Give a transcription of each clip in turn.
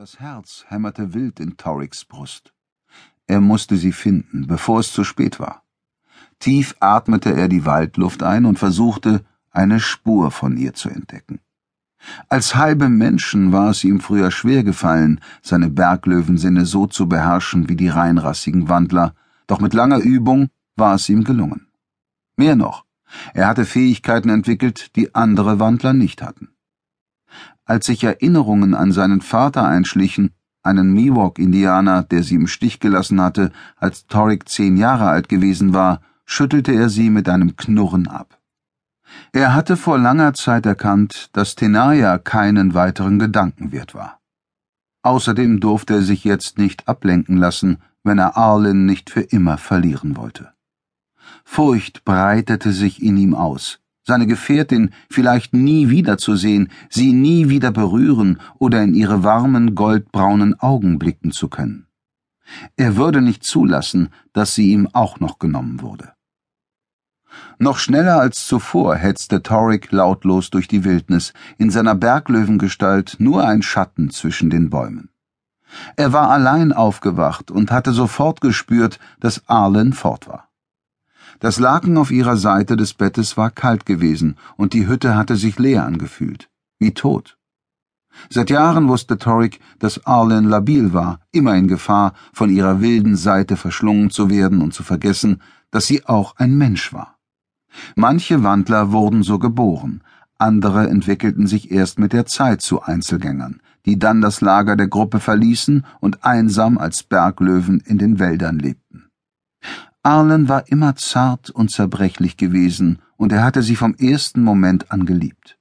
Das Herz hämmerte wild in Torriks Brust. Er musste sie finden, bevor es zu spät war. Tief atmete er die Waldluft ein und versuchte, eine Spur von ihr zu entdecken. Als halbe Menschen war es ihm früher schwer gefallen, seine Berglöwensinne so zu beherrschen wie die reinrassigen Wandler, doch mit langer Übung war es ihm gelungen. Mehr noch, er hatte Fähigkeiten entwickelt, die andere Wandler nicht hatten. Als sich Erinnerungen an seinen Vater einschlichen, einen Miwok-Indianer, der sie im Stich gelassen hatte, als Torik zehn Jahre alt gewesen war, schüttelte er sie mit einem Knurren ab. Er hatte vor langer Zeit erkannt, dass Tenaya keinen weiteren Gedanken wert war. Außerdem durfte er sich jetzt nicht ablenken lassen, wenn er Arlen nicht für immer verlieren wollte. Furcht breitete sich in ihm aus, seine Gefährtin vielleicht nie wiederzusehen, sie nie wieder berühren oder in ihre warmen, goldbraunen Augen blicken zu können. Er würde nicht zulassen, dass sie ihm auch noch genommen wurde. Noch schneller als zuvor hetzte Torik lautlos durch die Wildnis, in seiner Berglöwengestalt nur ein Schatten zwischen den Bäumen. Er war allein aufgewacht und hatte sofort gespürt, dass Arlen fort war. Das Laken auf ihrer Seite des Bettes war kalt gewesen, und die Hütte hatte sich leer angefühlt, wie tot. Seit Jahren wusste Torik, dass Arlen labil war, immer in Gefahr, von ihrer wilden Seite verschlungen zu werden und zu vergessen, dass sie auch ein Mensch war. Manche Wandler wurden so geboren, andere entwickelten sich erst mit der Zeit zu Einzelgängern, die dann das Lager der Gruppe verließen und einsam als Berglöwen in den Wäldern lebten. Arlen war immer zart und zerbrechlich gewesen, und er hatte sie vom ersten Moment an geliebt.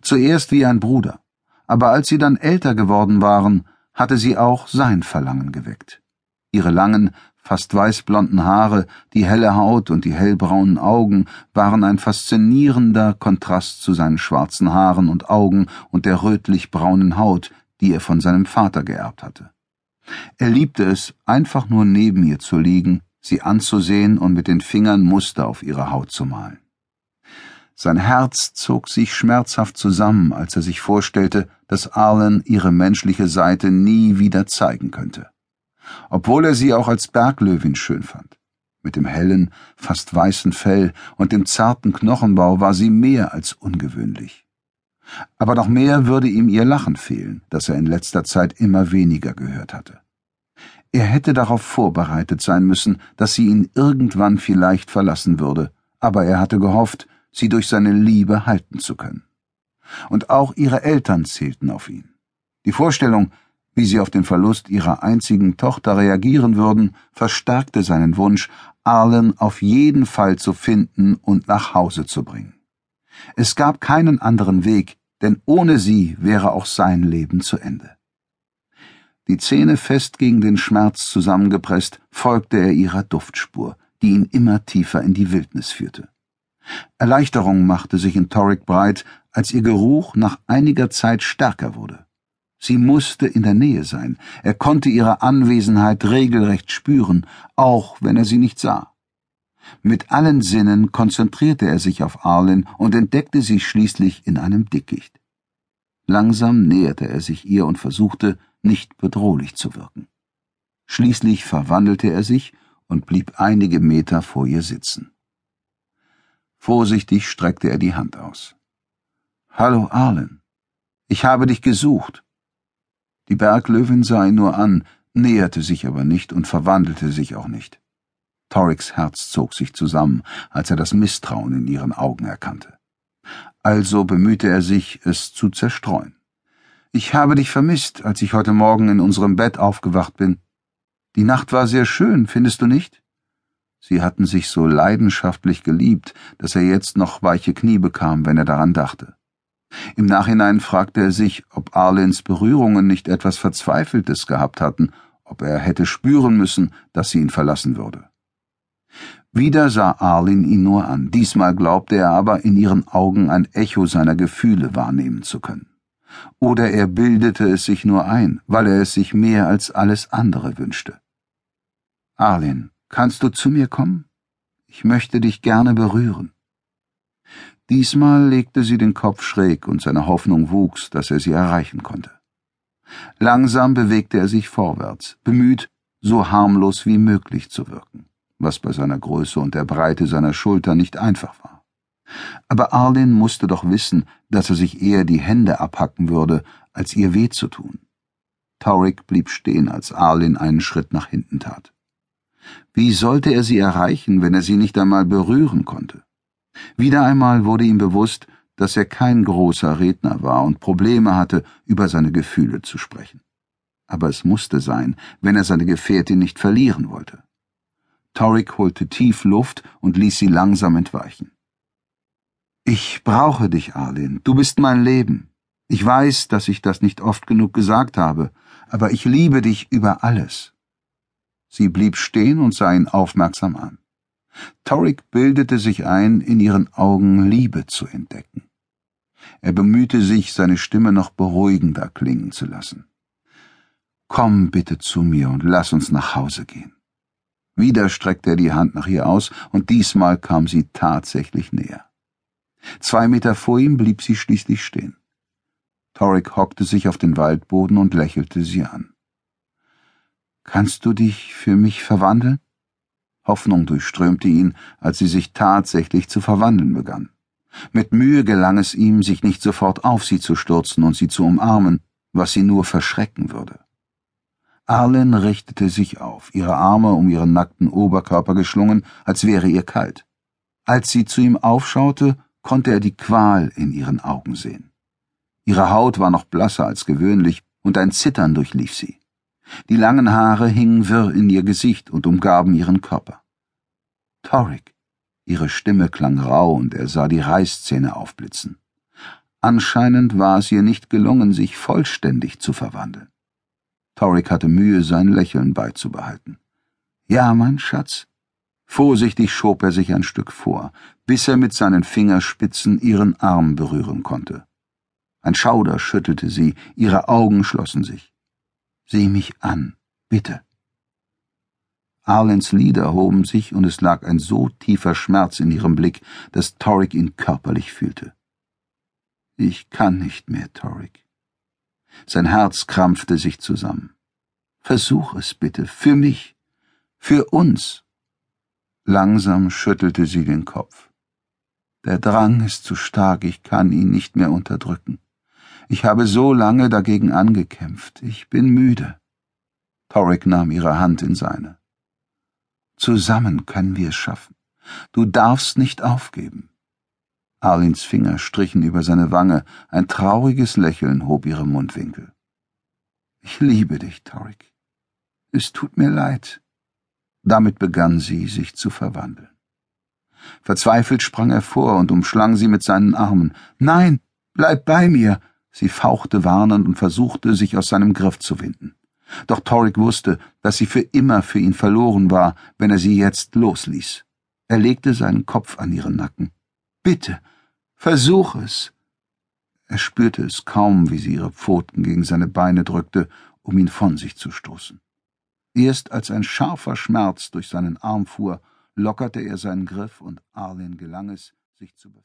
Zuerst wie ein Bruder, aber als sie dann älter geworden waren, hatte sie auch sein Verlangen geweckt. Ihre langen, fast weißblonden Haare, die helle Haut und die hellbraunen Augen waren ein faszinierender Kontrast zu seinen schwarzen Haaren und Augen und der rötlich-braunen Haut, die er von seinem Vater geerbt hatte. Er liebte es, einfach nur neben ihr zu liegen sie anzusehen und mit den Fingern Muster auf ihre Haut zu malen. Sein Herz zog sich schmerzhaft zusammen, als er sich vorstellte, dass Arlen ihre menschliche Seite nie wieder zeigen könnte. Obwohl er sie auch als Berglöwin schön fand. Mit dem hellen, fast weißen Fell und dem zarten Knochenbau war sie mehr als ungewöhnlich. Aber noch mehr würde ihm ihr Lachen fehlen, das er in letzter Zeit immer weniger gehört hatte. Er hätte darauf vorbereitet sein müssen, dass sie ihn irgendwann vielleicht verlassen würde, aber er hatte gehofft, sie durch seine Liebe halten zu können. Und auch ihre Eltern zählten auf ihn. Die Vorstellung, wie sie auf den Verlust ihrer einzigen Tochter reagieren würden, verstärkte seinen Wunsch, Arlen auf jeden Fall zu finden und nach Hause zu bringen. Es gab keinen anderen Weg, denn ohne sie wäre auch sein Leben zu Ende. Die Zähne fest gegen den Schmerz zusammengepresst, folgte er ihrer Duftspur, die ihn immer tiefer in die Wildnis führte. Erleichterung machte sich in Torrik breit, als ihr Geruch nach einiger Zeit stärker wurde. Sie musste in der Nähe sein, er konnte ihre Anwesenheit regelrecht spüren, auch wenn er sie nicht sah. Mit allen Sinnen konzentrierte er sich auf Arlen und entdeckte sie schließlich in einem Dickicht. Langsam näherte er sich ihr und versuchte, nicht bedrohlich zu wirken. Schließlich verwandelte er sich und blieb einige Meter vor ihr sitzen. Vorsichtig streckte er die Hand aus. Hallo, Arlen. Ich habe dich gesucht. Die Berglöwin sah ihn nur an, näherte sich aber nicht und verwandelte sich auch nicht. Toriks Herz zog sich zusammen, als er das Misstrauen in ihren Augen erkannte. Also bemühte er sich, es zu zerstreuen. Ich habe dich vermisst, als ich heute Morgen in unserem Bett aufgewacht bin. Die Nacht war sehr schön, findest du nicht? Sie hatten sich so leidenschaftlich geliebt, dass er jetzt noch weiche Knie bekam, wenn er daran dachte. Im Nachhinein fragte er sich, ob Arlens Berührungen nicht etwas Verzweifeltes gehabt hatten, ob er hätte spüren müssen, dass sie ihn verlassen würde. Wieder sah Arlen ihn nur an, diesmal glaubte er aber, in ihren Augen ein Echo seiner Gefühle wahrnehmen zu können oder er bildete es sich nur ein, weil er es sich mehr als alles andere wünschte. Arlen, kannst du zu mir kommen? Ich möchte dich gerne berühren. Diesmal legte sie den Kopf schräg und seine Hoffnung wuchs, dass er sie erreichen konnte. Langsam bewegte er sich vorwärts, bemüht, so harmlos wie möglich zu wirken, was bei seiner Größe und der Breite seiner Schulter nicht einfach war. Aber Arlen musste doch wissen, dass er sich eher die Hände abhacken würde, als ihr weh zu tun. Taurik blieb stehen, als Arlen einen Schritt nach hinten tat. Wie sollte er sie erreichen, wenn er sie nicht einmal berühren konnte? Wieder einmal wurde ihm bewusst, dass er kein großer Redner war und Probleme hatte, über seine Gefühle zu sprechen. Aber es musste sein, wenn er seine Gefährtin nicht verlieren wollte. Torik holte tief Luft und ließ sie langsam entweichen. Ich brauche dich, Arlen. Du bist mein Leben. Ich weiß, dass ich das nicht oft genug gesagt habe, aber ich liebe dich über alles. Sie blieb stehen und sah ihn aufmerksam an. Torik bildete sich ein, in ihren Augen Liebe zu entdecken. Er bemühte sich, seine Stimme noch beruhigender klingen zu lassen. Komm bitte zu mir und lass uns nach Hause gehen. Wieder streckte er die Hand nach ihr aus, und diesmal kam sie tatsächlich näher. Zwei Meter vor ihm blieb sie schließlich stehen. Torik hockte sich auf den Waldboden und lächelte sie an. Kannst du dich für mich verwandeln? Hoffnung durchströmte ihn, als sie sich tatsächlich zu verwandeln begann. Mit Mühe gelang es ihm, sich nicht sofort auf sie zu stürzen und sie zu umarmen, was sie nur verschrecken würde. Arlen richtete sich auf, ihre Arme um ihren nackten Oberkörper geschlungen, als wäre ihr kalt. Als sie zu ihm aufschaute, konnte er die Qual in ihren Augen sehen. Ihre Haut war noch blasser als gewöhnlich, und ein Zittern durchlief sie. Die langen Haare hingen wirr in ihr Gesicht und umgaben ihren Körper. Torik. Ihre Stimme klang rau und er sah die Reißzähne aufblitzen. Anscheinend war es ihr nicht gelungen, sich vollständig zu verwandeln. Torik hatte Mühe, sein Lächeln beizubehalten. Ja, mein Schatz. Vorsichtig schob er sich ein Stück vor, bis er mit seinen Fingerspitzen ihren Arm berühren konnte. Ein Schauder schüttelte sie, ihre Augen schlossen sich. Sieh mich an, bitte. Arlens Lider hoben sich, und es lag ein so tiefer Schmerz in ihrem Blick, dass Torik ihn körperlich fühlte. Ich kann nicht mehr, Torik. Sein Herz krampfte sich zusammen. Versuch es bitte, für mich, für uns. Langsam schüttelte sie den Kopf. Der Drang ist zu stark, ich kann ihn nicht mehr unterdrücken. Ich habe so lange dagegen angekämpft. Ich bin müde. Torik nahm ihre Hand in seine. Zusammen können wir es schaffen. Du darfst nicht aufgeben. Arlins Finger strichen über seine Wange, ein trauriges Lächeln hob ihre Mundwinkel. Ich liebe dich, Torik. Es tut mir leid. Damit begann sie, sich zu verwandeln. Verzweifelt sprang er vor und umschlang sie mit seinen Armen. Nein, bleib bei mir, Sie fauchte warnend und versuchte, sich aus seinem Griff zu winden. Doch Torik wusste, dass sie für immer für ihn verloren war, wenn er sie jetzt losließ. Er legte seinen Kopf an ihren Nacken. Bitte, versuch es. Er spürte es kaum, wie sie ihre Pfoten gegen seine Beine drückte, um ihn von sich zu stoßen. Erst als ein scharfer Schmerz durch seinen Arm fuhr, lockerte er seinen Griff und Arlen gelang es, sich zu.